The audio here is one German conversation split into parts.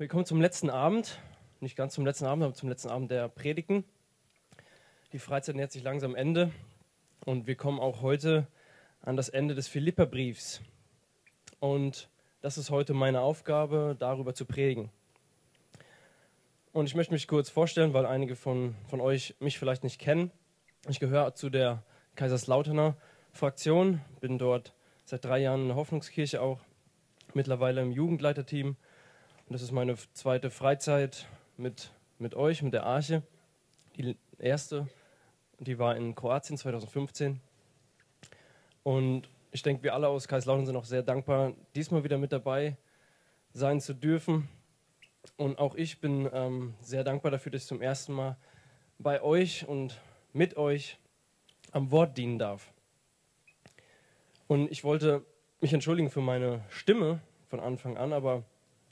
Wir kommen zum letzten Abend, nicht ganz zum letzten Abend, aber zum letzten Abend der Predigten. Die Freizeit nähert sich langsam Ende und wir kommen auch heute an das Ende des Philipperbriefs. Und das ist heute meine Aufgabe, darüber zu predigen. Und ich möchte mich kurz vorstellen, weil einige von, von euch mich vielleicht nicht kennen. Ich gehöre zu der Kaiserslauterner Fraktion, bin dort seit drei Jahren in der Hoffnungskirche auch, mittlerweile im Jugendleiterteam und das ist meine zweite Freizeit mit, mit euch, mit der Arche. Die erste, die war in Kroatien 2015. Und ich denke, wir alle aus Kaiserslautern sind auch sehr dankbar, diesmal wieder mit dabei sein zu dürfen. Und auch ich bin ähm, sehr dankbar dafür, dass ich zum ersten Mal bei euch und mit euch am Wort dienen darf. Und ich wollte mich entschuldigen für meine Stimme von Anfang an, aber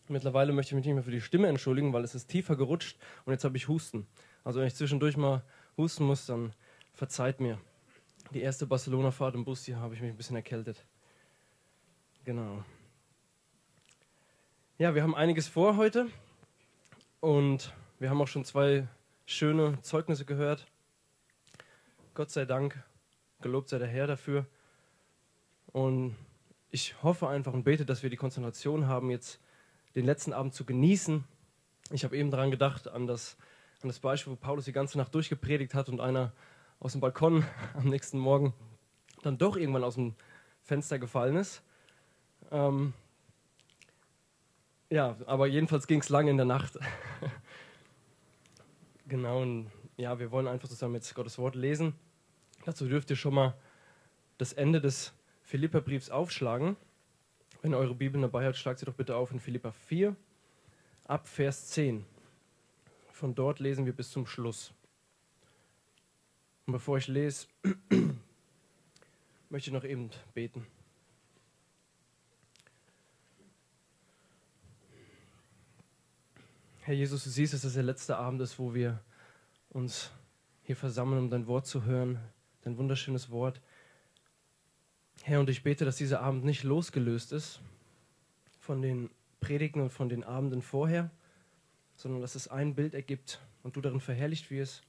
Mittlerweile möchte ich mich nicht mehr für die Stimme entschuldigen, weil es ist tiefer gerutscht und jetzt habe ich Husten. Also wenn ich zwischendurch mal husten muss, dann verzeiht mir. Die erste Barcelona-Fahrt im Bus, hier habe ich mich ein bisschen erkältet. Genau. Ja, wir haben einiges vor heute und wir haben auch schon zwei schöne Zeugnisse gehört. Gott sei Dank, gelobt sei der Herr dafür. Und ich hoffe einfach und bete, dass wir die Konzentration haben, jetzt den letzten Abend zu genießen. Ich habe eben daran gedacht, an das, an das Beispiel, wo Paulus die ganze Nacht durchgepredigt hat und einer aus dem Balkon am nächsten Morgen dann doch irgendwann aus dem Fenster gefallen ist. Ähm, ja, aber jedenfalls ging es lange in der Nacht. genau, und ja, wir wollen einfach zusammen jetzt Gottes Wort lesen. Dazu dürft ihr schon mal das Ende des Philipperbriefs aufschlagen. Wenn ihr eure Bibel dabei habt, schlagt sie doch bitte auf in Philippa 4, ab Vers 10. Von dort lesen wir bis zum Schluss. Und bevor ich lese, möchte ich noch eben beten. Herr Jesus, du siehst, dass das der letzte Abend ist, wo wir uns hier versammeln, um dein Wort zu hören, dein wunderschönes Wort. Herr, und ich bete, dass dieser Abend nicht losgelöst ist von den Predigten und von den Abenden vorher, sondern dass es ein Bild ergibt und du darin verherrlicht wirst,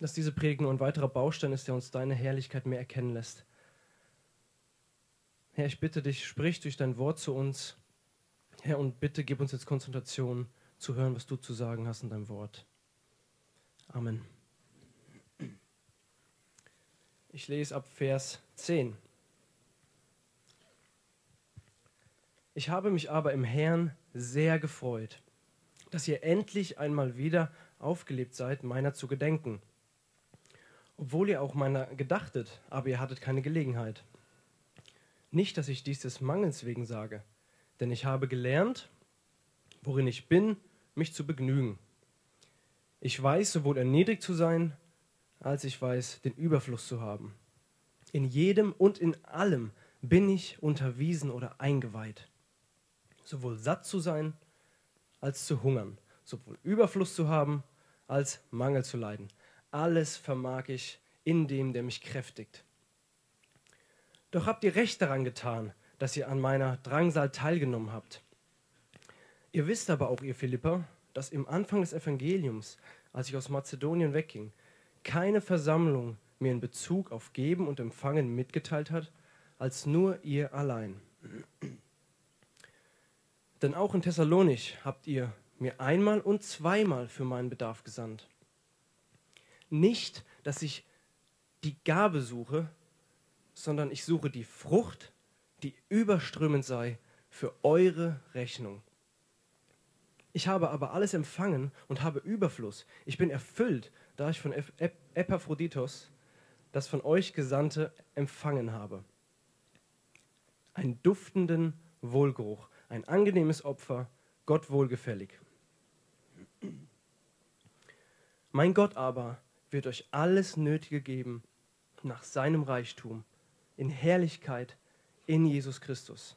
dass diese Predigt nur ein weiterer Baustein ist, der uns deine Herrlichkeit mehr erkennen lässt. Herr, ich bitte dich, sprich durch dein Wort zu uns. Herr, und bitte gib uns jetzt Konzentration zu hören, was du zu sagen hast in deinem Wort. Amen. Ich lese ab Vers 10. Ich habe mich aber im Herrn sehr gefreut, dass ihr endlich einmal wieder aufgelebt seid, meiner zu gedenken. Obwohl ihr auch meiner gedachtet, aber ihr hattet keine Gelegenheit. Nicht, dass ich dies des Mangels wegen sage, denn ich habe gelernt, worin ich bin, mich zu begnügen. Ich weiß sowohl erniedrigt zu sein, als ich weiß, den Überfluss zu haben. In jedem und in allem bin ich unterwiesen oder eingeweiht sowohl satt zu sein als zu hungern, sowohl Überfluss zu haben als Mangel zu leiden. Alles vermag ich in dem, der mich kräftigt. Doch habt ihr recht daran getan, dass ihr an meiner Drangsal teilgenommen habt. Ihr wisst aber auch, ihr Philipper, dass im Anfang des Evangeliums, als ich aus Mazedonien wegging, keine Versammlung mir in Bezug auf Geben und Empfangen mitgeteilt hat, als nur ihr allein. Denn auch in Thessalonich habt ihr mir einmal und zweimal für meinen Bedarf gesandt. Nicht, dass ich die Gabe suche, sondern ich suche die Frucht, die überströmend sei für eure Rechnung. Ich habe aber alles empfangen und habe Überfluss. Ich bin erfüllt, da ich von Epaphroditos, das von euch Gesandte, empfangen habe. Einen duftenden Wohlgeruch, ein angenehmes Opfer, Gott wohlgefällig. Mein Gott aber wird euch alles Nötige geben nach seinem Reichtum in Herrlichkeit in Jesus Christus.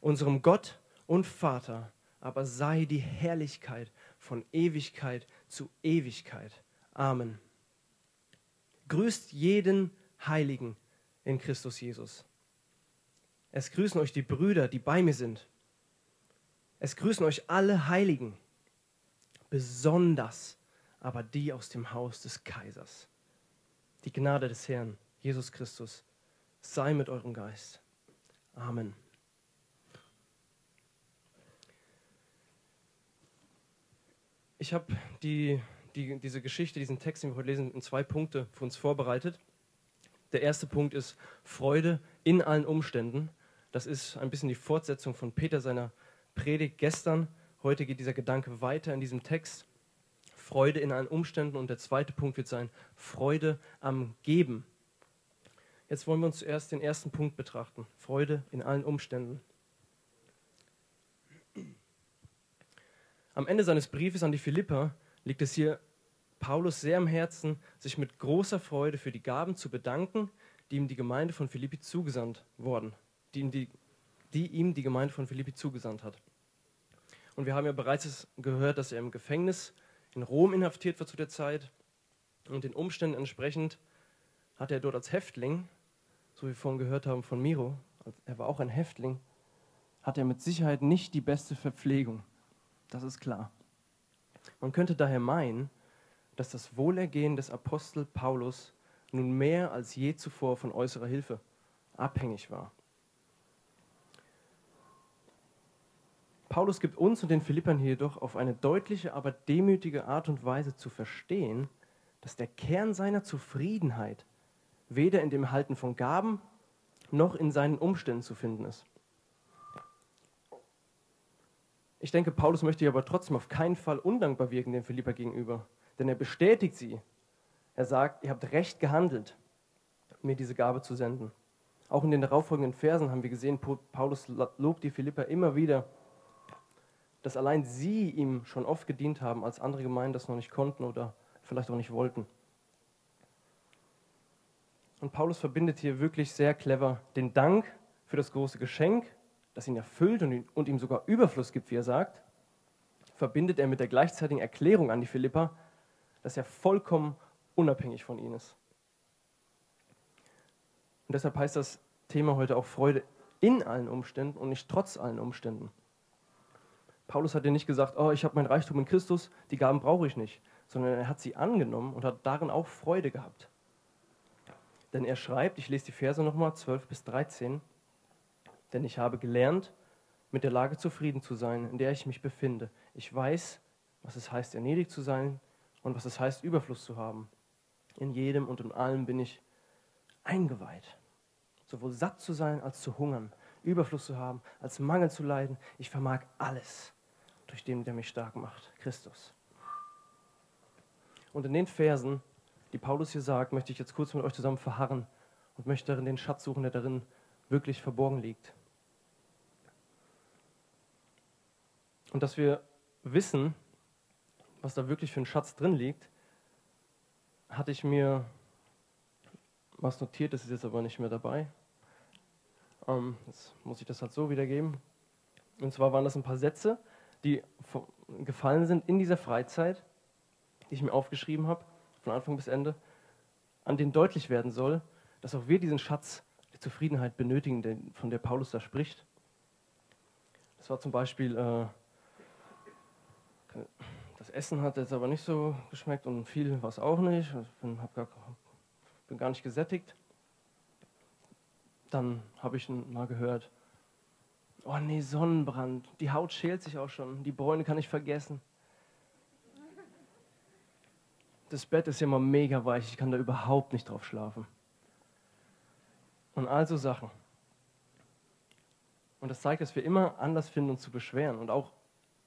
Unserem Gott und Vater aber sei die Herrlichkeit von Ewigkeit zu Ewigkeit. Amen. Grüßt jeden Heiligen in Christus Jesus. Es grüßen euch die Brüder, die bei mir sind. Es grüßen euch alle Heiligen, besonders aber die aus dem Haus des Kaisers. Die Gnade des Herrn, Jesus Christus, sei mit eurem Geist. Amen. Ich habe die, die, diese Geschichte, diesen Text, den wir heute lesen, in zwei Punkte für uns vorbereitet. Der erste Punkt ist Freude in allen Umständen. Das ist ein bisschen die Fortsetzung von Peter seiner Predigt gestern. Heute geht dieser Gedanke weiter in diesem Text. Freude in allen Umständen. Und der zweite Punkt wird sein Freude am Geben. Jetzt wollen wir uns zuerst den ersten Punkt betrachten. Freude in allen Umständen. Am Ende seines Briefes an die Philipper liegt es hier Paulus sehr am Herzen, sich mit großer Freude für die Gaben zu bedanken, die ihm die Gemeinde von Philippi zugesandt worden, die ihm die, die ihm die Gemeinde von Philippi zugesandt hat. Und wir haben ja bereits gehört, dass er im Gefängnis in Rom inhaftiert war zu der Zeit. Und den Umständen entsprechend hat er dort als Häftling, so wie wir vorhin gehört haben von Miro, er war auch ein Häftling, hat er mit Sicherheit nicht die beste Verpflegung. Das ist klar. Man könnte daher meinen, dass das Wohlergehen des Apostel Paulus nun mehr als je zuvor von äußerer Hilfe abhängig war. Paulus gibt uns und den Philippern hier jedoch auf eine deutliche, aber demütige Art und Weise zu verstehen, dass der Kern seiner Zufriedenheit weder in dem Halten von Gaben noch in seinen Umständen zu finden ist. Ich denke, Paulus möchte aber trotzdem auf keinen Fall undankbar wirken den Philipper gegenüber, denn er bestätigt sie. Er sagt, ihr habt recht gehandelt, mir diese Gabe zu senden. Auch in den darauffolgenden Versen haben wir gesehen, Paulus lobt die Philipper immer wieder, dass allein sie ihm schon oft gedient haben, als andere Gemeinden das noch nicht konnten oder vielleicht auch nicht wollten. Und Paulus verbindet hier wirklich sehr clever den Dank für das große Geschenk das ihn erfüllt und, und ihm sogar Überfluss gibt, wie er sagt, verbindet er mit der gleichzeitigen Erklärung an die Philipper, dass er vollkommen unabhängig von ihnen ist. Und deshalb heißt das Thema heute auch Freude in allen Umständen und nicht trotz allen Umständen. Paulus hat ja nicht gesagt, oh, ich habe mein Reichtum in Christus, die Gaben brauche ich nicht, sondern er hat sie angenommen und hat darin auch Freude gehabt. Denn er schreibt, ich lese die Verse nochmal, 12 bis 13, denn ich habe gelernt, mit der Lage zufrieden zu sein, in der ich mich befinde. Ich weiß, was es heißt, erledigt zu sein und was es heißt, Überfluss zu haben. In jedem und in allem bin ich eingeweiht. Sowohl satt zu sein als zu hungern, Überfluss zu haben, als Mangel zu leiden. Ich vermag alles durch den, der mich stark macht, Christus. Und in den Versen, die Paulus hier sagt, möchte ich jetzt kurz mit euch zusammen verharren und möchte darin den Schatz suchen, der darin wirklich verborgen liegt. Und dass wir wissen, was da wirklich für ein Schatz drin liegt, hatte ich mir was notiert, das ist jetzt aber nicht mehr dabei. Ähm, jetzt muss ich das halt so wiedergeben. Und zwar waren das ein paar Sätze, die gefallen sind in dieser Freizeit, die ich mir aufgeschrieben habe, von Anfang bis Ende, an denen deutlich werden soll, dass auch wir diesen Schatz der Zufriedenheit benötigen, von der Paulus da spricht. Das war zum Beispiel äh, das Essen hat jetzt aber nicht so geschmeckt und viel war es auch nicht. Ich bin, gar, bin gar nicht gesättigt. Dann habe ich mal gehört, oh nee, Sonnenbrand, die Haut schält sich auch schon, die Bräune kann ich vergessen. Das Bett ist ja immer mega weich, ich kann da überhaupt nicht drauf schlafen. Und all so Sachen. Und das zeigt, dass wir immer Anlass finden, uns zu beschweren. Und auch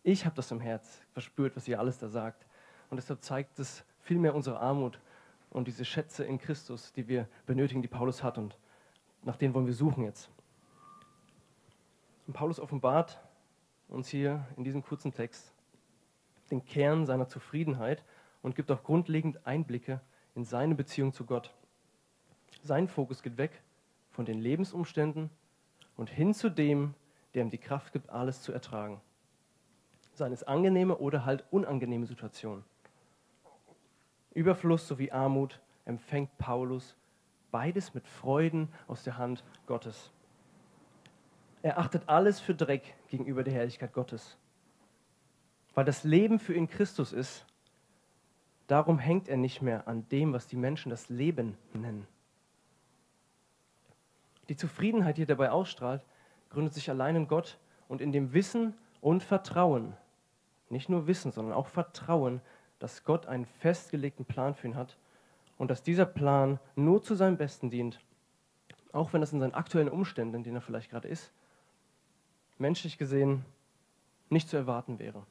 ich habe das im Herz verspürt, was ihr alles da sagt. Und deshalb zeigt es vielmehr unsere Armut und diese Schätze in Christus, die wir benötigen, die Paulus hat. Und nach denen wollen wir suchen jetzt. Und Paulus offenbart uns hier in diesem kurzen Text den Kern seiner Zufriedenheit und gibt auch grundlegend Einblicke in seine Beziehung zu Gott. Sein Fokus geht weg von den Lebensumständen und hin zu dem, der ihm die Kraft gibt, alles zu ertragen seien es angenehme oder halt unangenehme Situationen. Überfluss sowie Armut empfängt Paulus beides mit Freuden aus der Hand Gottes. Er achtet alles für Dreck gegenüber der Herrlichkeit Gottes. Weil das Leben für ihn Christus ist, darum hängt er nicht mehr an dem, was die Menschen das Leben nennen. Die Zufriedenheit, die er dabei ausstrahlt, gründet sich allein in Gott und in dem Wissen und Vertrauen. Nicht nur Wissen, sondern auch Vertrauen, dass Gott einen festgelegten Plan für ihn hat und dass dieser Plan nur zu seinem Besten dient, auch wenn das in seinen aktuellen Umständen, in denen er vielleicht gerade ist, menschlich gesehen nicht zu erwarten wäre.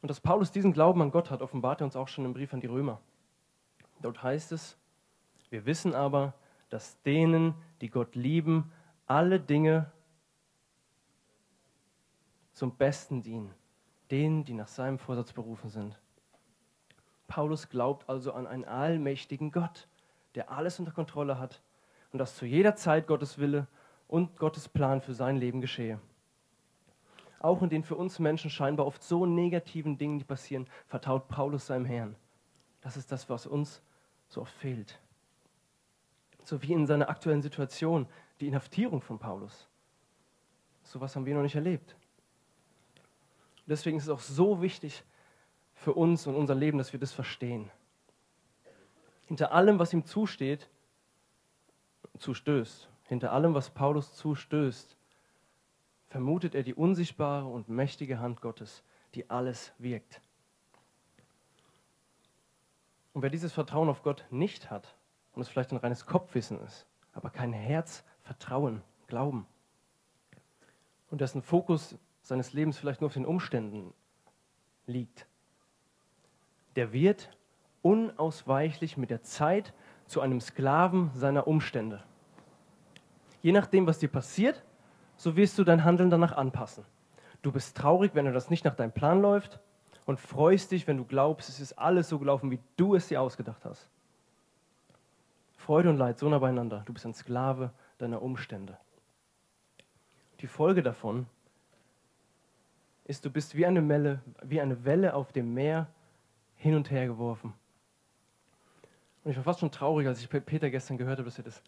Und dass Paulus diesen Glauben an Gott hat, offenbart er uns auch schon im Brief an die Römer. Dort heißt es, wir wissen aber, dass denen, die Gott lieben, alle Dinge zum Besten dienen, denen, die nach seinem Vorsatz berufen sind. Paulus glaubt also an einen allmächtigen Gott, der alles unter Kontrolle hat und dass zu jeder Zeit Gottes Wille und Gottes Plan für sein Leben geschehe. Auch in den für uns Menschen scheinbar oft so negativen Dingen, die passieren, vertraut Paulus seinem Herrn. Das ist das, was uns so oft fehlt so wie in seiner aktuellen Situation, die Inhaftierung von Paulus. So etwas haben wir noch nicht erlebt. Deswegen ist es auch so wichtig für uns und unser Leben, dass wir das verstehen. Hinter allem, was ihm zusteht, zustößt, hinter allem, was Paulus zustößt, vermutet er die unsichtbare und mächtige Hand Gottes, die alles wirkt. Und wer dieses Vertrauen auf Gott nicht hat, und es vielleicht ein reines Kopfwissen ist, aber kein Herz, Vertrauen, Glauben. Und dessen Fokus seines Lebens vielleicht nur auf den Umständen liegt, der wird unausweichlich mit der Zeit zu einem Sklaven seiner Umstände. Je nachdem, was dir passiert, so wirst du dein Handeln danach anpassen. Du bist traurig, wenn das nicht nach deinem Plan läuft und freust dich, wenn du glaubst, es ist alles so gelaufen, wie du es dir ausgedacht hast. Freude und Leid so nah beieinander. Du bist ein Sklave deiner Umstände. Die Folge davon ist, du bist wie eine Welle, wie eine Welle auf dem Meer hin und her geworfen. Und ich war fast schon traurig, als ich Peter gestern gehört habe, dass er das,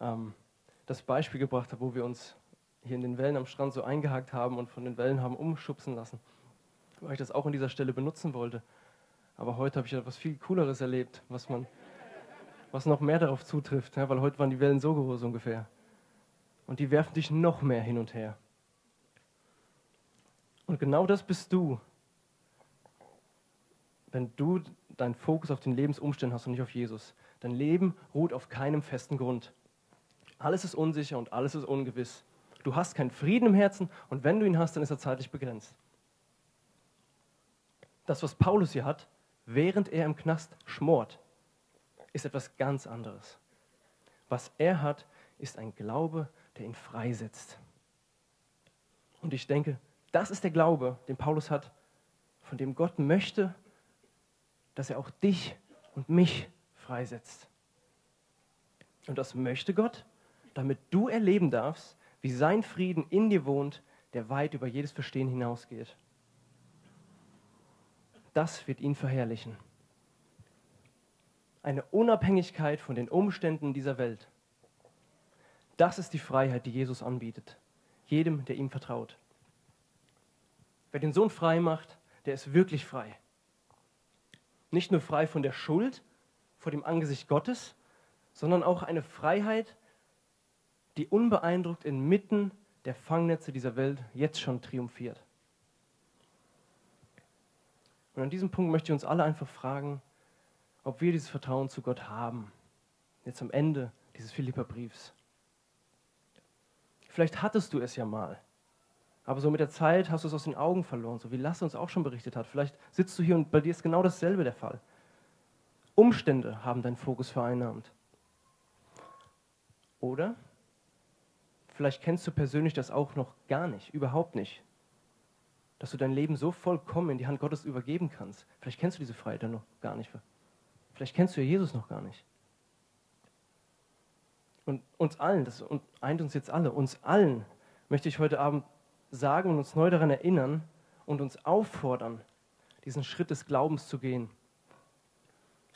ähm, das Beispiel gebracht hat, wo wir uns hier in den Wellen am Strand so eingehakt haben und von den Wellen haben umschubsen lassen. Weil ich das auch an dieser Stelle benutzen wollte. Aber heute habe ich etwas viel Cooleres erlebt, was man was noch mehr darauf zutrifft, ja, weil heute waren die Wellen so groß ungefähr. Und die werfen dich noch mehr hin und her. Und genau das bist du, wenn du deinen Fokus auf den Lebensumständen hast und nicht auf Jesus. Dein Leben ruht auf keinem festen Grund. Alles ist unsicher und alles ist ungewiss. Du hast keinen Frieden im Herzen und wenn du ihn hast, dann ist er zeitlich begrenzt. Das, was Paulus hier hat, während er im Knast schmort, ist etwas ganz anderes. Was er hat, ist ein Glaube, der ihn freisetzt. Und ich denke, das ist der Glaube, den Paulus hat, von dem Gott möchte, dass er auch dich und mich freisetzt. Und das möchte Gott, damit du erleben darfst, wie sein Frieden in dir wohnt, der weit über jedes Verstehen hinausgeht. Das wird ihn verherrlichen eine Unabhängigkeit von den Umständen dieser Welt. Das ist die Freiheit, die Jesus anbietet, jedem, der ihm vertraut. Wer den Sohn frei macht, der ist wirklich frei. Nicht nur frei von der Schuld vor dem Angesicht Gottes, sondern auch eine Freiheit, die unbeeindruckt inmitten der Fangnetze dieser Welt jetzt schon triumphiert. Und an diesem Punkt möchte ich uns alle einfach fragen, ob wir dieses Vertrauen zu Gott haben. Jetzt am Ende dieses Philipperbriefs. Vielleicht hattest du es ja mal, aber so mit der Zeit hast du es aus den Augen verloren, so wie Lasse uns auch schon berichtet hat. Vielleicht sitzt du hier und bei dir ist genau dasselbe der Fall. Umstände haben deinen Fokus vereinnahmt. Oder vielleicht kennst du persönlich das auch noch gar nicht, überhaupt nicht. Dass du dein Leben so vollkommen in die Hand Gottes übergeben kannst. Vielleicht kennst du diese Freiheit dann noch gar nicht. Vielleicht kennst du ja Jesus noch gar nicht. Und uns allen, das eint uns jetzt alle, uns allen möchte ich heute Abend sagen und uns neu daran erinnern und uns auffordern, diesen Schritt des Glaubens zu gehen.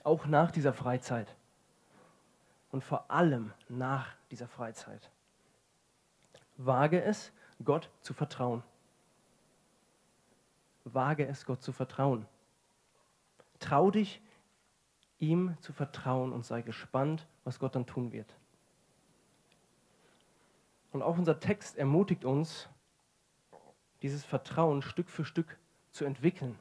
Auch nach dieser Freizeit. Und vor allem nach dieser Freizeit. Wage es, Gott zu vertrauen. wage es, Gott zu vertrauen. Trau dich, ihm zu vertrauen und sei gespannt, was Gott dann tun wird. Und auch unser Text ermutigt uns, dieses Vertrauen Stück für Stück zu entwickeln.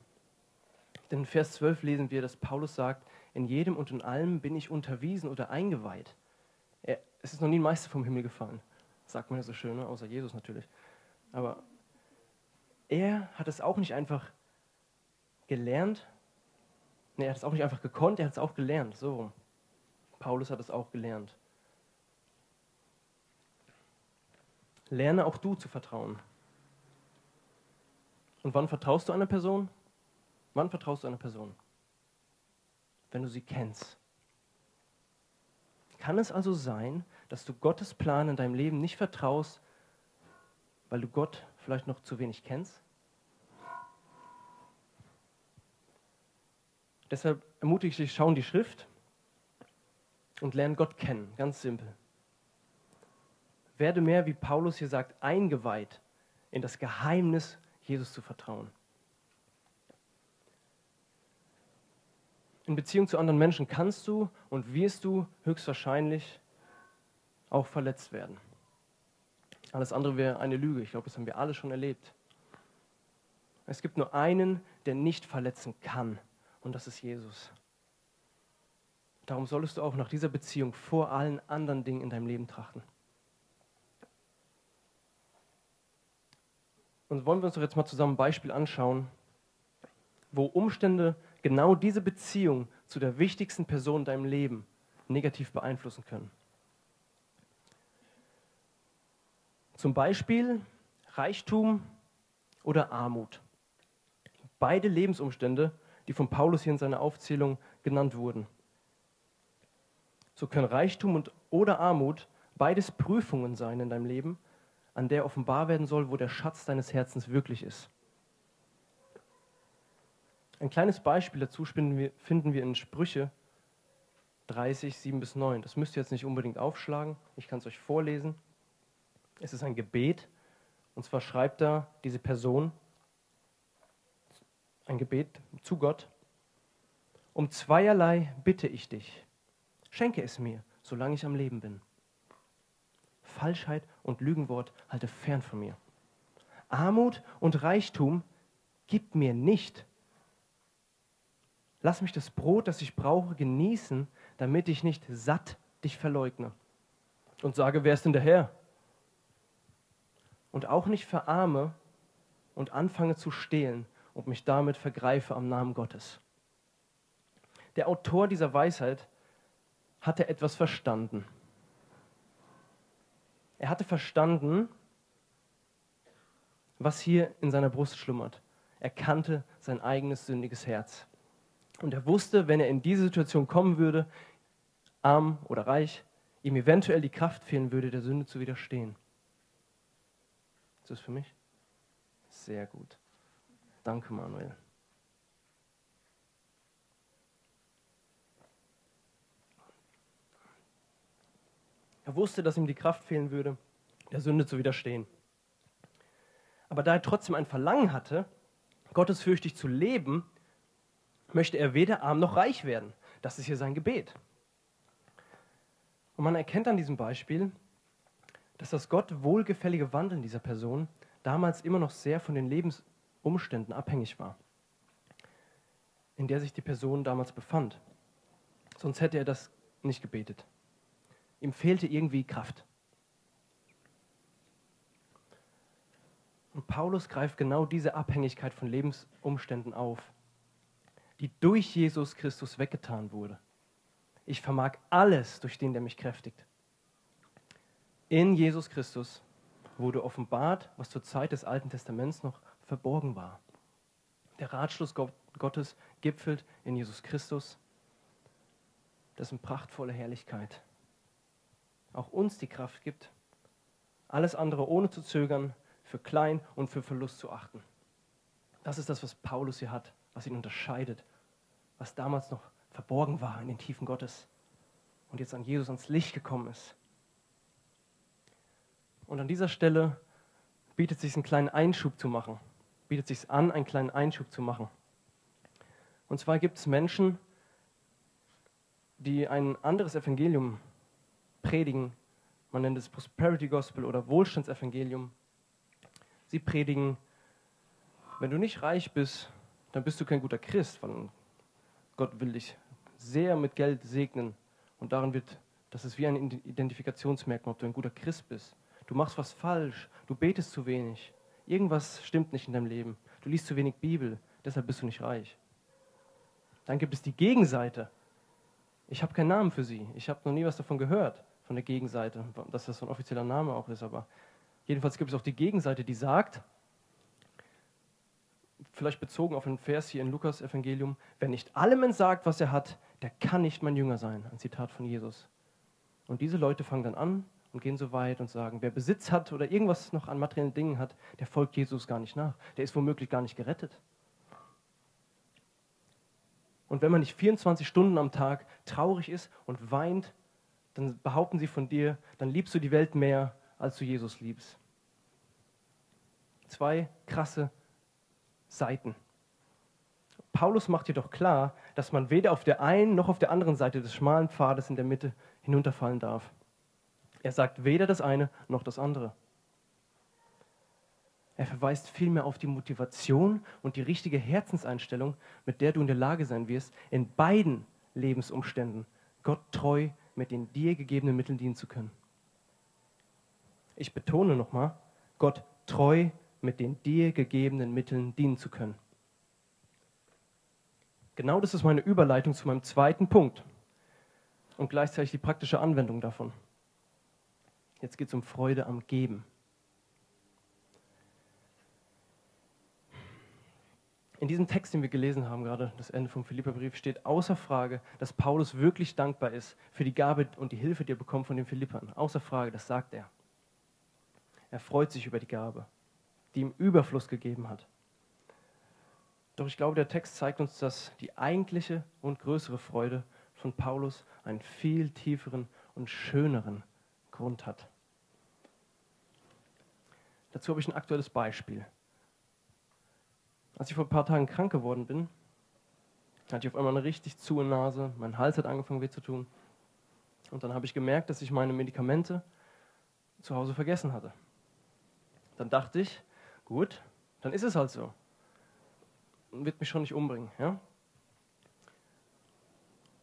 Denn in Vers 12 lesen wir, dass Paulus sagt, in jedem und in allem bin ich unterwiesen oder eingeweiht. Er, es ist noch nie ein Meister vom Himmel gefallen, sagt man ja so schön, ne? außer Jesus natürlich. Aber er hat es auch nicht einfach gelernt, nee, er hat es auch nicht einfach gekonnt, er hat es auch gelernt, so Paulus hat es auch gelernt. Lerne auch du zu vertrauen. Und wann vertraust du einer Person? Wann vertraust du einer Person? Wenn du sie kennst. Kann es also sein, dass du Gottes Plan in deinem Leben nicht vertraust, weil du Gott vielleicht noch zu wenig kennst? Deshalb ermutige ich dich, schau in die Schrift und lerne Gott kennen. Ganz simpel. Werde mehr, wie Paulus hier sagt, eingeweiht in das Geheimnis, Jesus zu vertrauen. In Beziehung zu anderen Menschen kannst du und wirst du höchstwahrscheinlich auch verletzt werden. Alles andere wäre eine Lüge. Ich glaube, das haben wir alle schon erlebt. Es gibt nur einen, der nicht verletzen kann, und das ist Jesus. Darum solltest du auch nach dieser Beziehung vor allen anderen Dingen in deinem Leben trachten. Und wollen wir uns doch jetzt mal zusammen ein Beispiel anschauen, wo Umstände genau diese Beziehung zu der wichtigsten Person in deinem Leben negativ beeinflussen können. Zum Beispiel Reichtum oder Armut. Beide Lebensumstände, die von Paulus hier in seiner Aufzählung genannt wurden. So können Reichtum und oder Armut beides Prüfungen sein in deinem Leben, an der offenbar werden soll, wo der Schatz deines Herzens wirklich ist. Ein kleines Beispiel dazu finden wir in Sprüche 30, 7 bis 9. Das müsst ihr jetzt nicht unbedingt aufschlagen, ich kann es euch vorlesen. Es ist ein Gebet, und zwar schreibt da diese Person ein Gebet zu Gott. Um zweierlei bitte ich dich. Schenke es mir, solange ich am Leben bin. Falschheit und Lügenwort halte fern von mir. Armut und Reichtum gib mir nicht. Lass mich das Brot, das ich brauche, genießen, damit ich nicht satt dich verleugne und sage, wer ist denn der Herr? Und auch nicht verarme und anfange zu stehlen und mich damit vergreife am Namen Gottes. Der Autor dieser Weisheit hatte etwas verstanden. Er hatte verstanden, was hier in seiner Brust schlummert. Er kannte sein eigenes sündiges Herz. Und er wusste, wenn er in diese Situation kommen würde, arm oder reich, ihm eventuell die Kraft fehlen würde, der Sünde zu widerstehen. Ist das für mich? Sehr gut. Danke, Manuel. Er wusste, dass ihm die Kraft fehlen würde, der Sünde zu widerstehen. Aber da er trotzdem ein Verlangen hatte, gottesfürchtig zu leben, möchte er weder arm noch reich werden. Das ist hier sein Gebet. Und man erkennt an diesem Beispiel, dass das Gott wohlgefällige Wandeln dieser Person damals immer noch sehr von den Lebensumständen abhängig war, in der sich die Person damals befand. Sonst hätte er das nicht gebetet. Ihm fehlte irgendwie Kraft. Und Paulus greift genau diese Abhängigkeit von Lebensumständen auf, die durch Jesus Christus weggetan wurde. Ich vermag alles durch den, der mich kräftigt. In Jesus Christus wurde offenbart, was zur Zeit des Alten Testaments noch verborgen war. Der Ratschluss Gottes gipfelt in Jesus Christus, dessen prachtvolle Herrlichkeit auch uns die Kraft gibt, alles andere ohne zu zögern für klein und für Verlust zu achten. Das ist das, was Paulus hier hat, was ihn unterscheidet, was damals noch verborgen war in den Tiefen Gottes und jetzt an Jesus ans Licht gekommen ist. Und an dieser Stelle bietet sich einen kleinen Einschub zu machen. bietet sich an, einen kleinen Einschub zu machen. Und zwar gibt es Menschen, die ein anderes Evangelium predigen. Man nennt es Prosperity Gospel oder Wohlstandsevangelium. Sie predigen, wenn du nicht reich bist, dann bist du kein guter Christ, weil Gott will dich sehr mit Geld segnen. Und darin wird, das ist wie ein Identifikationsmerkmal, ob du ein guter Christ bist. Du machst was falsch, du betest zu wenig, irgendwas stimmt nicht in deinem Leben, du liest zu wenig Bibel, deshalb bist du nicht reich. Dann gibt es die Gegenseite. Ich habe keinen Namen für sie. Ich habe noch nie was davon gehört, von der Gegenseite, dass das so ein offizieller Name auch ist. Aber jedenfalls gibt es auch die Gegenseite, die sagt, vielleicht bezogen auf einen Vers hier in Lukas Evangelium, wer nicht allem entsagt, was er hat, der kann nicht mein Jünger sein. Ein Zitat von Jesus. Und diese Leute fangen dann an und gehen so weit und sagen, wer Besitz hat oder irgendwas noch an materiellen Dingen hat, der folgt Jesus gar nicht nach. Der ist womöglich gar nicht gerettet. Und wenn man nicht 24 Stunden am Tag traurig ist und weint, dann behaupten sie von dir, dann liebst du die Welt mehr, als du Jesus liebst. Zwei krasse Seiten. Paulus macht jedoch klar, dass man weder auf der einen noch auf der anderen Seite des schmalen Pfades in der Mitte hinunterfallen darf. Er sagt weder das eine noch das andere. Er verweist vielmehr auf die Motivation und die richtige Herzenseinstellung, mit der du in der Lage sein wirst, in beiden Lebensumständen Gott treu mit den dir gegebenen Mitteln dienen zu können. Ich betone nochmal, Gott treu mit den dir gegebenen Mitteln dienen zu können. Genau das ist meine Überleitung zu meinem zweiten Punkt und gleichzeitig die praktische Anwendung davon. Jetzt geht es um Freude am Geben. In diesem Text, den wir gelesen haben, gerade das Ende vom Philipperbrief, steht außer Frage, dass Paulus wirklich dankbar ist für die Gabe und die Hilfe, die er bekommt von den Philippern. Außer Frage, das sagt er. Er freut sich über die Gabe, die ihm Überfluss gegeben hat. Doch ich glaube, der Text zeigt uns, dass die eigentliche und größere Freude von Paulus einen viel tieferen und schöneren Grund hat. Dazu habe ich ein aktuelles Beispiel. Als ich vor ein paar Tagen krank geworden bin, hatte ich auf einmal eine richtig zuhe Nase, mein Hals hat angefangen weh zu tun. Und dann habe ich gemerkt, dass ich meine Medikamente zu Hause vergessen hatte. Dann dachte ich, gut, dann ist es halt so. Wird mich schon nicht umbringen. Ja?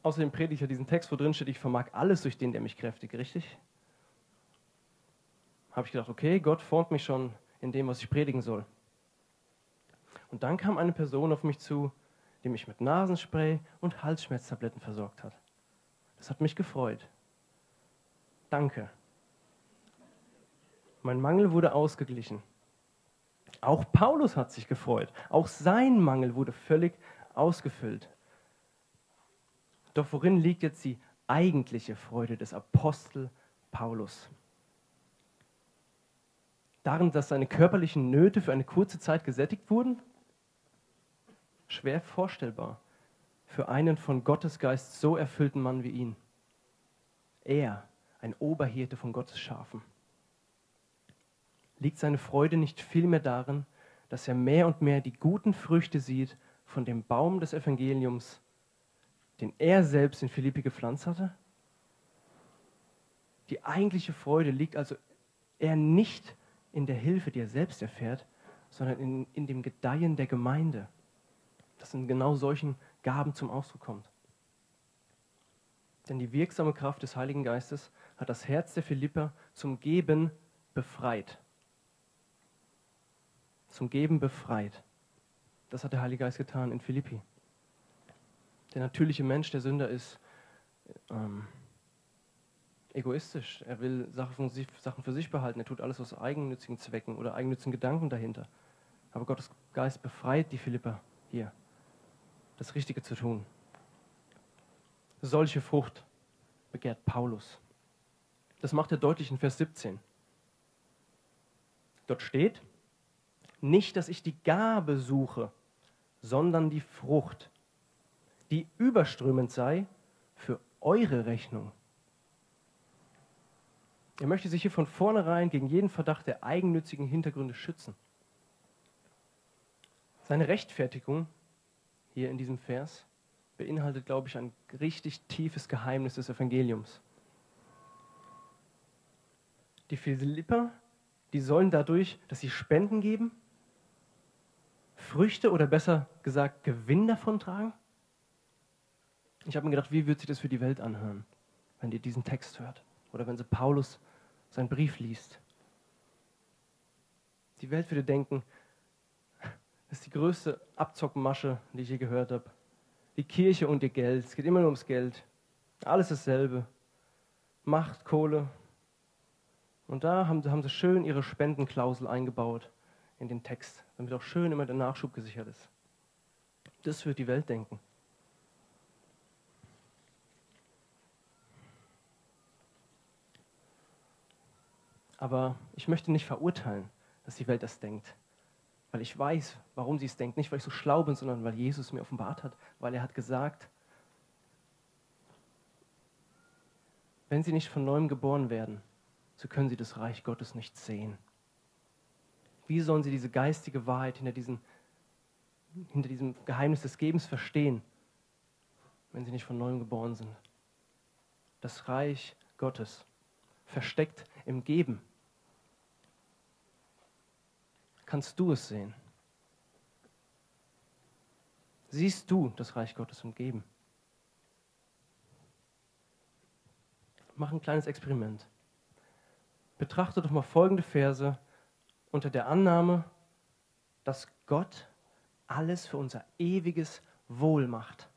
Außerdem predige ich ja diesen Text, wo drin steht, ich vermag alles durch den, der mich kräftigt, richtig? Habe ich gedacht, okay, Gott formt mich schon in dem, was ich predigen soll. Und dann kam eine Person auf mich zu, die mich mit Nasenspray und Halsschmerztabletten versorgt hat. Das hat mich gefreut. Danke. Mein Mangel wurde ausgeglichen. Auch Paulus hat sich gefreut. Auch sein Mangel wurde völlig ausgefüllt. Doch worin liegt jetzt die eigentliche Freude des Apostel Paulus? Darin, dass seine körperlichen Nöte für eine kurze Zeit gesättigt wurden? schwer vorstellbar für einen von Gottes Geist so erfüllten Mann wie ihn. Er, ein Oberhirte von Gottes Schafen. Liegt seine Freude nicht vielmehr darin, dass er mehr und mehr die guten Früchte sieht von dem Baum des Evangeliums, den er selbst in Philippi gepflanzt hatte? Die eigentliche Freude liegt also eher nicht in der Hilfe, die er selbst erfährt, sondern in, in dem Gedeihen der Gemeinde das in genau solchen Gaben zum Ausdruck kommt. Denn die wirksame Kraft des Heiligen Geistes hat das Herz der Philipper zum Geben befreit. Zum Geben befreit. Das hat der Heilige Geist getan in Philippi. Der natürliche Mensch, der Sünder, ist ähm, egoistisch. Er will Sachen, sich, Sachen für sich behalten. Er tut alles aus eigennützigen Zwecken oder eigennützigen Gedanken dahinter. Aber Gottes Geist befreit die Philipper hier das Richtige zu tun. Solche Frucht begehrt Paulus. Das macht er deutlich in Vers 17. Dort steht, nicht, dass ich die Gabe suche, sondern die Frucht, die überströmend sei für eure Rechnung. Er möchte sich hier von vornherein gegen jeden Verdacht der eigennützigen Hintergründe schützen. Seine Rechtfertigung hier in diesem Vers beinhaltet, glaube ich, ein richtig tiefes Geheimnis des Evangeliums. Die Philipper, die sollen dadurch, dass sie Spenden geben, Früchte oder besser gesagt Gewinn davon tragen? Ich habe mir gedacht, wie wird sich das für die Welt anhören, wenn ihr diesen Text hört oder wenn sie Paulus seinen Brief liest? Die Welt würde denken, das ist die größte Abzockmasche, die ich je gehört habe. Die Kirche und ihr Geld, es geht immer nur ums Geld. Alles dasselbe. Macht, Kohle. Und da haben, haben sie schön ihre Spendenklausel eingebaut in den Text, damit auch schön immer der Nachschub gesichert ist. Das wird die Welt denken. Aber ich möchte nicht verurteilen, dass die Welt das denkt. Weil ich weiß, warum sie es denkt. Nicht, weil ich so schlau bin, sondern weil Jesus mir offenbart hat. Weil er hat gesagt, wenn sie nicht von neuem geboren werden, so können sie das Reich Gottes nicht sehen. Wie sollen sie diese geistige Wahrheit hinter, diesen, hinter diesem Geheimnis des Gebens verstehen, wenn sie nicht von neuem geboren sind? Das Reich Gottes versteckt im Geben. Kannst du es sehen? Siehst du das Reich Gottes im Geben? Mach ein kleines Experiment. Betrachte doch mal folgende Verse unter der Annahme, dass Gott alles für unser ewiges Wohl macht.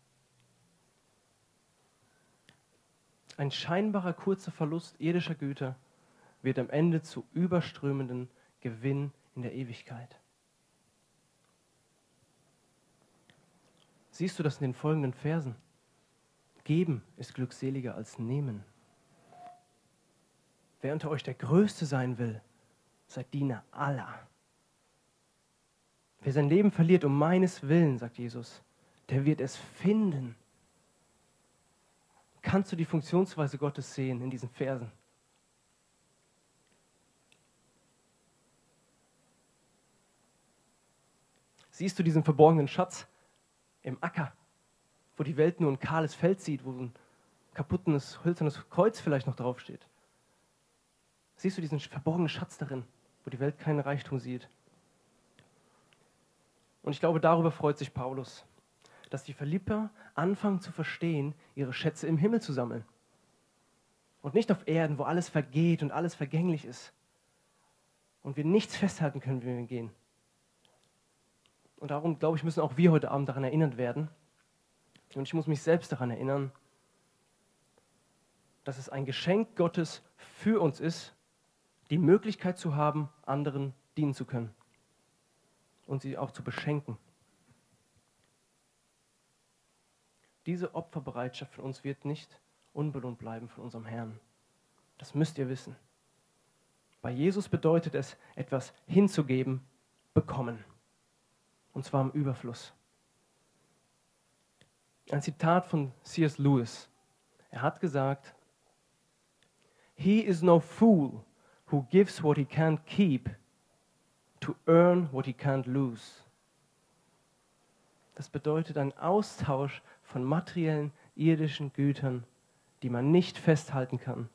Ein scheinbarer kurzer Verlust irdischer Güter wird am Ende zu überströmenden Gewinn in der Ewigkeit. Siehst du das in den folgenden Versen? Geben ist glückseliger als nehmen. Wer unter euch der Größte sein will, seid Diener aller. Wer sein Leben verliert um meines Willen, sagt Jesus, der wird es finden. Kannst du die Funktionsweise Gottes sehen in diesen Versen? Siehst du diesen verborgenen Schatz im Acker, wo die Welt nur ein kahles Feld sieht, wo ein kaputtes, hölzernes Kreuz vielleicht noch draufsteht? Siehst du diesen verborgenen Schatz darin? wo die Welt keinen Reichtum sieht. Und ich glaube, darüber freut sich Paulus, dass die Philipper anfangen zu verstehen, ihre Schätze im Himmel zu sammeln. Und nicht auf Erden, wo alles vergeht und alles vergänglich ist. Und wir nichts festhalten können, wenn wir gehen. Und darum, glaube ich, müssen auch wir heute Abend daran erinnert werden. Und ich muss mich selbst daran erinnern, dass es ein Geschenk Gottes für uns ist, die Möglichkeit zu haben, anderen dienen zu können und sie auch zu beschenken. Diese Opferbereitschaft von uns wird nicht unbelohnt bleiben von unserem Herrn. Das müsst ihr wissen. Bei Jesus bedeutet es, etwas hinzugeben, bekommen. Und zwar im Überfluss. Ein Zitat von C.S. Lewis. Er hat gesagt, He is no fool who gives what he can't keep to earn what he can't lose. Das bedeutet ein Austausch von materiellen, irdischen Gütern, die man nicht festhalten kann.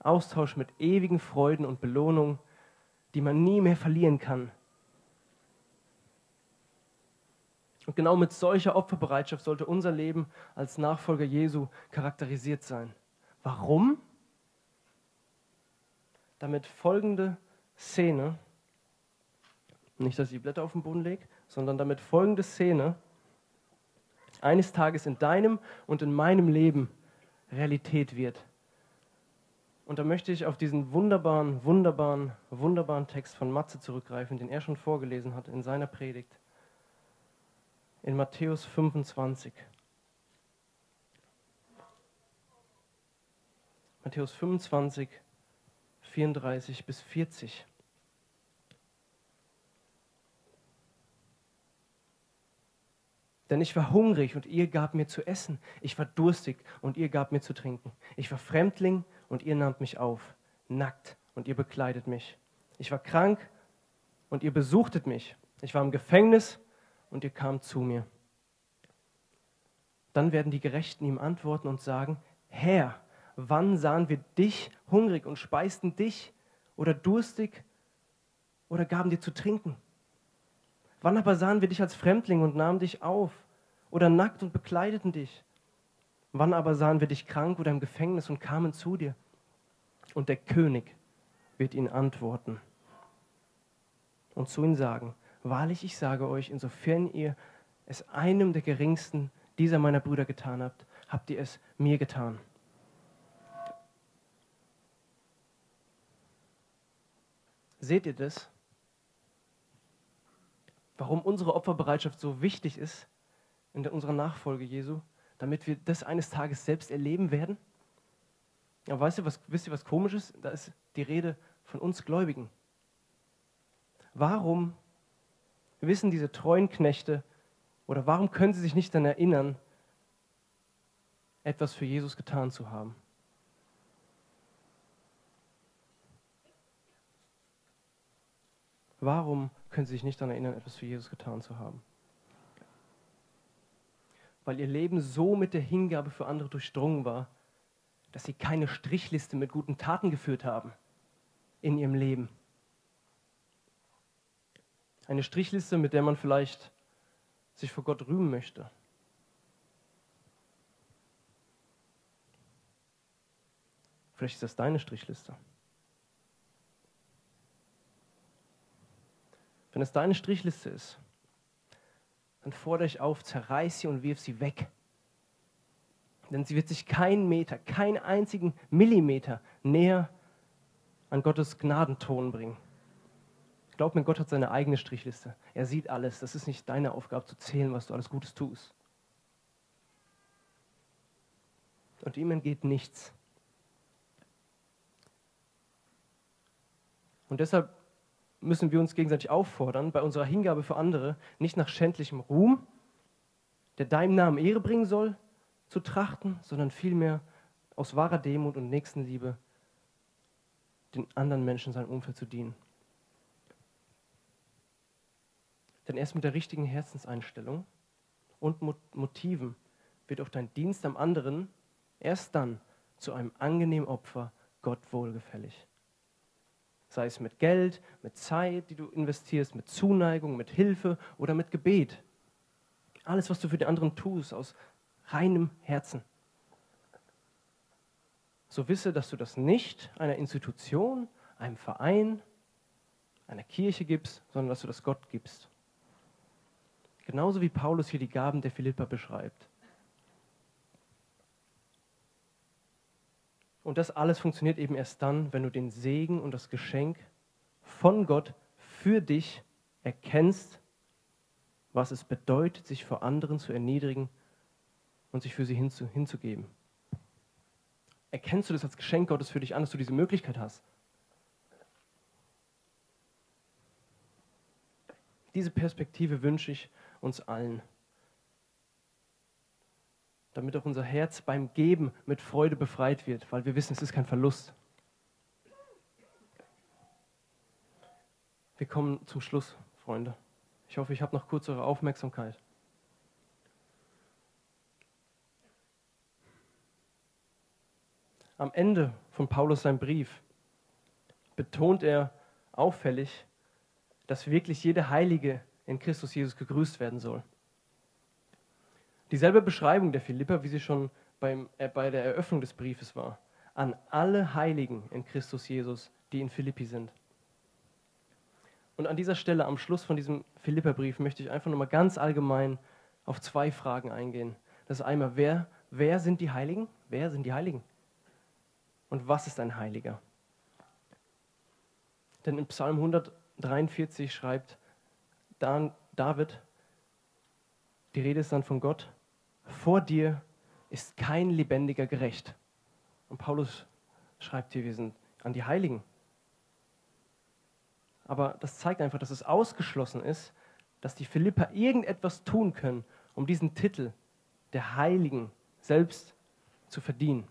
Austausch mit ewigen Freuden und Belohnungen, die man nie mehr verlieren kann. Und genau mit solcher Opferbereitschaft sollte unser Leben als Nachfolger Jesu charakterisiert sein. Warum? damit folgende Szene, nicht, dass ich die Blätter auf den Boden lege, sondern damit folgende Szene eines Tages in deinem und in meinem Leben Realität wird. Und da möchte ich auf diesen wunderbaren, wunderbaren, wunderbaren Text von Matze zurückgreifen, den er schon vorgelesen hat in seiner Predigt. In Matthäus 25. Matthäus 25, 34 bis 40. Denn ich war hungrig und ihr gab mir zu essen. Ich war durstig und ihr gab mir zu trinken. Ich war Fremdling und ihr nahmt mich auf. Nackt und ihr bekleidet mich. Ich war krank und ihr besuchtet mich. Ich war im Gefängnis und ihr kamt zu mir. Dann werden die Gerechten ihm antworten und sagen, Herr, wann sahen wir dich hungrig und speisten dich oder durstig oder gaben dir zu trinken? Wann aber sahen wir dich als Fremdling und nahmen dich auf oder nackt und bekleideten dich? Wann aber sahen wir dich krank oder im Gefängnis und kamen zu dir? Und der König wird ihnen antworten und zu ihnen sagen, wahrlich ich sage euch, insofern ihr es einem der geringsten dieser meiner Brüder getan habt, habt ihr es mir getan. Seht ihr das? Warum unsere Opferbereitschaft so wichtig ist in unserer Nachfolge Jesu, damit wir das eines Tages selbst erleben werden? Ja, weißt ihr, was, wisst ihr, was komisch ist? Da ist die Rede von uns Gläubigen. Warum wissen diese treuen Knechte oder warum können sie sich nicht daran erinnern, etwas für Jesus getan zu haben? Warum können sie sich nicht daran erinnern, etwas für Jesus getan zu haben? Weil ihr Leben so mit der Hingabe für andere durchdrungen war, dass sie keine Strichliste mit guten Taten geführt haben in ihrem Leben. Eine Strichliste, mit der man vielleicht sich vor Gott rühmen möchte. Vielleicht ist das deine Strichliste. Wenn es deine Strichliste ist, dann fordere ich auf, zerreiß sie und wirf sie weg. Denn sie wird sich keinen Meter, keinen einzigen Millimeter näher an Gottes Gnadenton bringen. Glaub mir, Gott hat seine eigene Strichliste. Er sieht alles. Das ist nicht deine Aufgabe zu zählen, was du alles Gutes tust. Und ihm entgeht nichts. Und deshalb müssen wir uns gegenseitig auffordern, bei unserer Hingabe für andere nicht nach schändlichem Ruhm, der deinem Namen Ehre bringen soll, zu trachten, sondern vielmehr aus wahrer Demut und Nächstenliebe den anderen Menschen in seinem Umfeld zu dienen. Denn erst mit der richtigen Herzenseinstellung und Motiven wird auch dein Dienst am anderen erst dann zu einem angenehmen Opfer Gott wohlgefällig. Sei es mit Geld, mit Zeit, die du investierst, mit Zuneigung, mit Hilfe oder mit Gebet. Alles, was du für die anderen tust, aus reinem Herzen. So wisse, dass du das nicht einer Institution, einem Verein, einer Kirche gibst, sondern dass du das Gott gibst. Genauso wie Paulus hier die Gaben der Philippa beschreibt. Und das alles funktioniert eben erst dann, wenn du den Segen und das Geschenk von Gott für dich erkennst, was es bedeutet, sich vor anderen zu erniedrigen und sich für sie hinzu, hinzugeben. Erkennst du das als Geschenk Gottes für dich an, dass du diese Möglichkeit hast? Diese Perspektive wünsche ich uns allen. Damit auch unser Herz beim Geben mit Freude befreit wird, weil wir wissen, es ist kein Verlust. Wir kommen zum Schluss, Freunde. Ich hoffe, ich habe noch kurz eure Aufmerksamkeit. Am Ende von Paulus seinem Brief betont er auffällig, dass wirklich jede Heilige in Christus Jesus gegrüßt werden soll. Dieselbe Beschreibung der Philipper, wie sie schon beim, äh, bei der Eröffnung des Briefes war. An alle Heiligen in Christus Jesus, die in Philippi sind. Und an dieser Stelle, am Schluss von diesem Philipperbrief, möchte ich einfach nochmal ganz allgemein auf zwei Fragen eingehen. Das ist einmal, wer, wer sind die Heiligen? Wer sind die Heiligen? Und was ist ein Heiliger? Denn in Psalm 143 schreibt dann David, die Rede ist dann von Gott, vor dir ist kein Lebendiger gerecht. Und Paulus schreibt hier, wir sind an die Heiligen. Aber das zeigt einfach, dass es ausgeschlossen ist, dass die Philipper irgendetwas tun können, um diesen Titel der Heiligen selbst zu verdienen.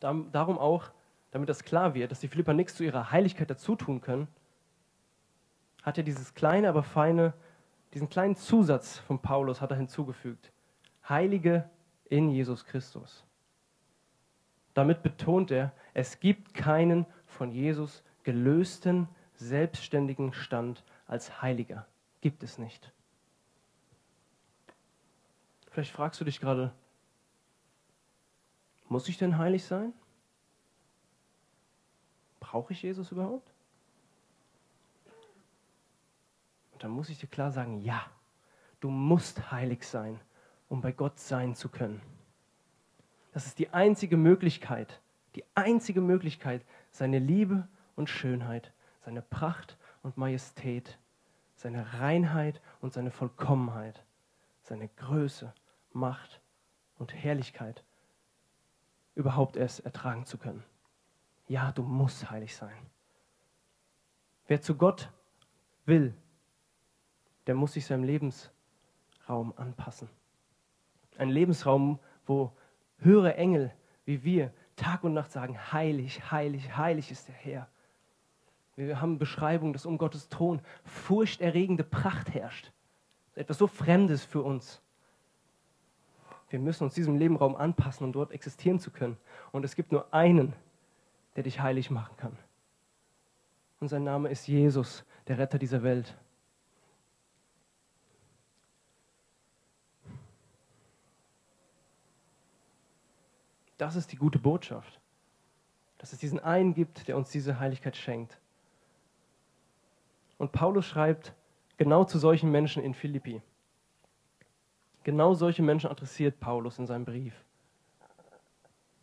Darum auch damit das klar wird, dass die Philipper nichts zu ihrer Heiligkeit dazu tun können, hat er dieses kleine, aber feine, diesen kleinen Zusatz von Paulus hat er hinzugefügt. Heilige in Jesus Christus. Damit betont er, es gibt keinen von Jesus gelösten, selbstständigen Stand als Heiliger. Gibt es nicht. Vielleicht fragst du dich gerade, muss ich denn heilig sein? Brauche ich Jesus überhaupt? Und dann muss ich dir klar sagen, ja, du musst heilig sein, um bei Gott sein zu können. Das ist die einzige Möglichkeit, die einzige Möglichkeit, seine Liebe und Schönheit, seine Pracht und Majestät, seine Reinheit und seine Vollkommenheit, seine Größe, Macht und Herrlichkeit überhaupt erst ertragen zu können. Ja, du musst heilig sein. Wer zu Gott will, der muss sich seinem Lebensraum anpassen. Ein Lebensraum, wo höhere Engel wie wir Tag und Nacht sagen, heilig, heilig, heilig ist der Herr. Wir haben Beschreibungen, dass um Gottes Thron furchterregende Pracht herrscht. Etwas so Fremdes für uns. Wir müssen uns diesem Lebenraum anpassen, um dort existieren zu können. Und es gibt nur einen, der dich heilig machen kann. Und sein Name ist Jesus, der Retter dieser Welt. Das ist die gute Botschaft. Dass es diesen einen gibt, der uns diese Heiligkeit schenkt. Und Paulus schreibt genau zu solchen Menschen in Philippi. Genau solche Menschen adressiert Paulus in seinem Brief.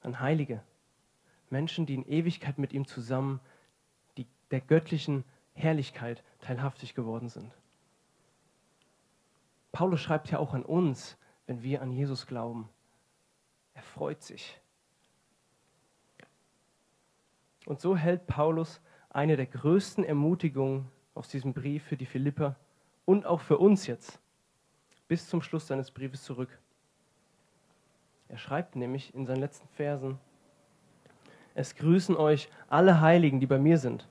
An Heilige. Menschen, die in Ewigkeit mit ihm zusammen die, der göttlichen Herrlichkeit teilhaftig geworden sind. Paulus schreibt ja auch an uns, wenn wir an Jesus glauben. Er freut sich. Und so hält Paulus eine der größten Ermutigungen aus diesem Brief für die Philipper und auch für uns jetzt bis zum Schluss seines Briefes zurück. Er schreibt nämlich in seinen letzten Versen, es grüßen euch alle Heiligen, die bei mir sind.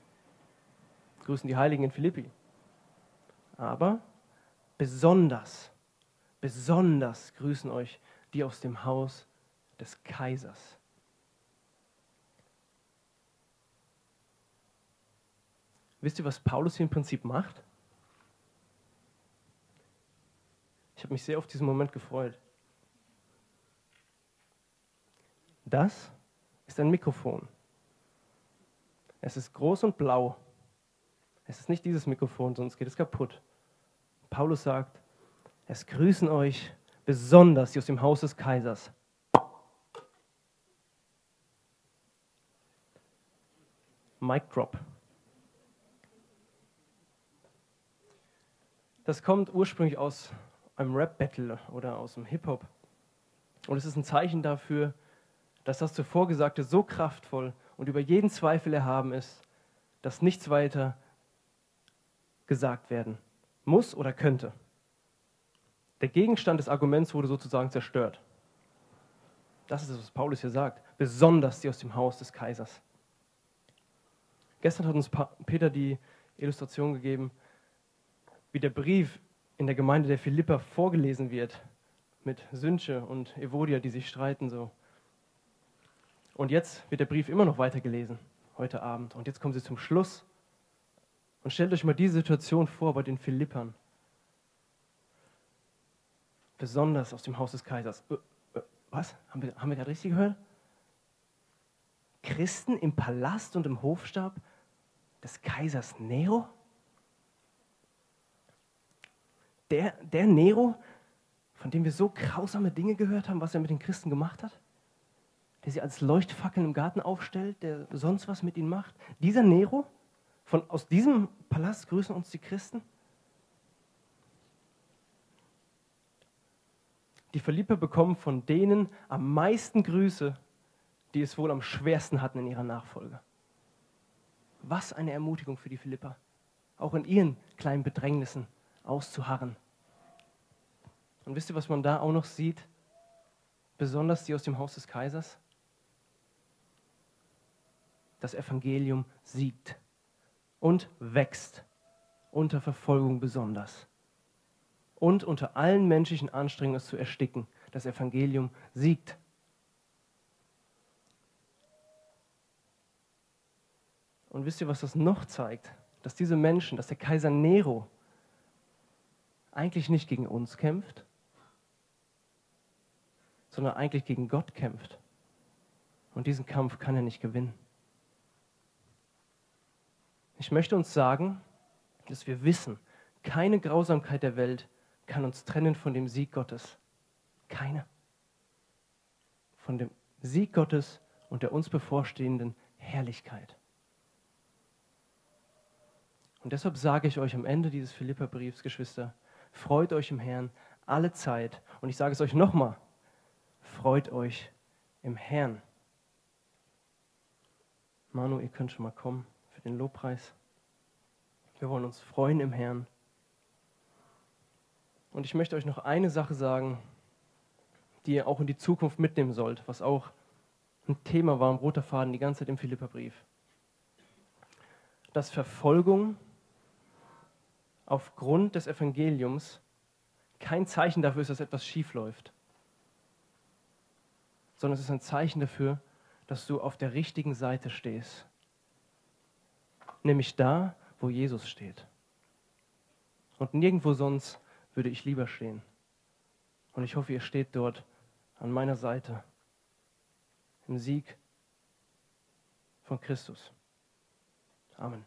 Grüßen die Heiligen in Philippi. Aber besonders, besonders grüßen euch die aus dem Haus des Kaisers. Wisst ihr, was Paulus hier im Prinzip macht? Ich habe mich sehr auf diesen Moment gefreut. Das ist ein Mikrofon. Es ist groß und blau. Es ist nicht dieses Mikrofon, sonst geht es kaputt. Paulus sagt, es grüßen euch besonders die aus dem Haus des Kaisers. Mic drop. Das kommt ursprünglich aus einem Rap-Battle oder aus dem Hip-Hop. Und es ist ein Zeichen dafür, dass das zuvor Gesagte so kraftvoll und über jeden Zweifel erhaben ist, dass nichts weiter gesagt werden muss oder könnte. Der Gegenstand des Arguments wurde sozusagen zerstört. Das ist es, was Paulus hier sagt. Besonders die aus dem Haus des Kaisers. Gestern hat uns Peter die Illustration gegeben, wie der Brief in der Gemeinde der Philippa vorgelesen wird, mit Synche und Evodia, die sich streiten so. Und jetzt wird der Brief immer noch weitergelesen, heute Abend. Und jetzt kommen sie zum Schluss. Und stellt euch mal diese Situation vor bei den Philippern. Besonders aus dem Haus des Kaisers. Äh, äh, was? Haben wir, haben wir gerade richtig gehört? Christen im Palast und im Hofstab des Kaisers Nero? Der, der Nero, von dem wir so grausame Dinge gehört haben, was er mit den Christen gemacht hat, der sie als Leuchtfackeln im Garten aufstellt, der sonst was mit ihnen macht, dieser Nero, von, aus diesem Palast grüßen uns die Christen. Die Philipper bekommen von denen am meisten Grüße, die es wohl am schwersten hatten in ihrer Nachfolge. Was eine Ermutigung für die Philipper, auch in ihren kleinen Bedrängnissen auszuharren. Und wisst ihr, was man da auch noch sieht? Besonders die aus dem Haus des Kaisers. das Evangelium siegt und wächst, unter Verfolgung besonders. Und unter allen menschlichen Anstrengungen es zu ersticken, das Evangelium siegt. Und wisst ihr, was das noch zeigt? Dass diese Menschen, dass der Kaiser Nero eigentlich nicht gegen uns kämpft, sondern eigentlich gegen Gott kämpft. Und diesen Kampf kann er nicht gewinnen. Ich möchte uns sagen, dass wir wissen, keine Grausamkeit der Welt kann uns trennen von dem Sieg Gottes. Keine. Von dem Sieg Gottes und der uns bevorstehenden Herrlichkeit. Und deshalb sage ich euch am Ende dieses Philipperbriefs, Geschwister, freut euch im Herrn alle Zeit. Und ich sage es euch nochmal, freut euch im Herrn. Manu, ihr könnt schon mal kommen für den Lobpreis. Wir wollen uns freuen im Herrn. Und ich möchte euch noch eine Sache sagen, die ihr auch in die Zukunft mitnehmen sollt, was auch ein Thema war, ein roter Faden die ganze Zeit im Philipperbrief. Dass Verfolgung aufgrund des Evangeliums kein Zeichen dafür ist, dass etwas schief läuft, sondern es ist ein Zeichen dafür, dass du auf der richtigen Seite stehst. Nämlich da, wo Jesus steht. Und nirgendwo sonst würde ich lieber stehen. Und ich hoffe, ihr steht dort an meiner Seite im Sieg von Christus. Amen.